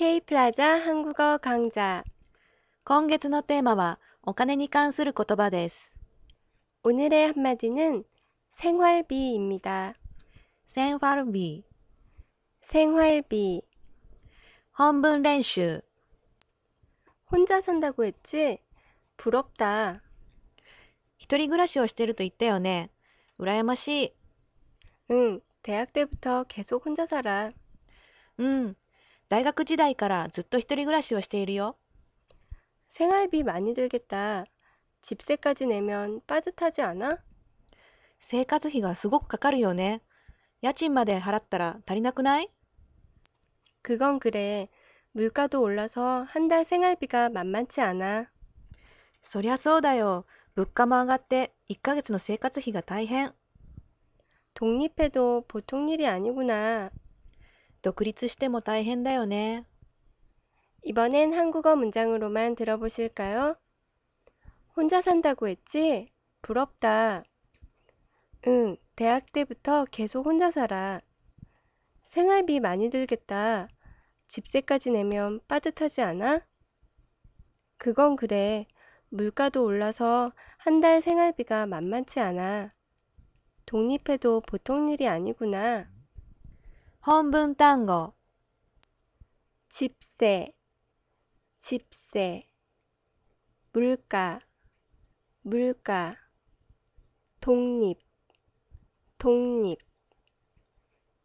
K 플라자 한국어 강좌 今月のテーマはお金に関する言葉です。 오늘의 한마디는 생활비입니다. センファルビー、 생활비. 本文練習、 혼자 산다고 했지? 부럽다. 一人暮らしをしてると言ったよね。羨ましい。 응, 대학 때부터 계속 혼자 살아. うん。 大学時代からずっと一人暮らしをしているよ。 생활비 많이 들겠다. 집세까지 내면 빠듯하지 않아? 生活費がすごくかかるよね。家賃まで払ったら足りなくない 그건 그래. 물가도 올라서 한 달 생활비가 만만치 않아. そりゃそうだよ。物価も上がって1ヶ月の生活費が大変。 독립해도 보통 일이 아니구나. 独立しても大変だよね。 이번엔 한국어 문장으로만 들어보실까요? 혼자 산다고 했지? 부럽다. 응, 대학 때부터 계속 혼자 살아. 생활비 많이 들겠다. 집세까지 내면 빠듯하지 않아? 그건 그래. 물가도 올라서 한 달 생활비가 만만치 않아. 독립해도 보통 일이 아니구나. 헌분 딴거 집세 집세 물가 물가 독립 독립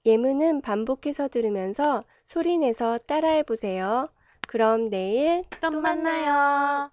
예문은 반복해서 들으면서 소리내서 따라해 보세요. 그럼 내일 또 만나요.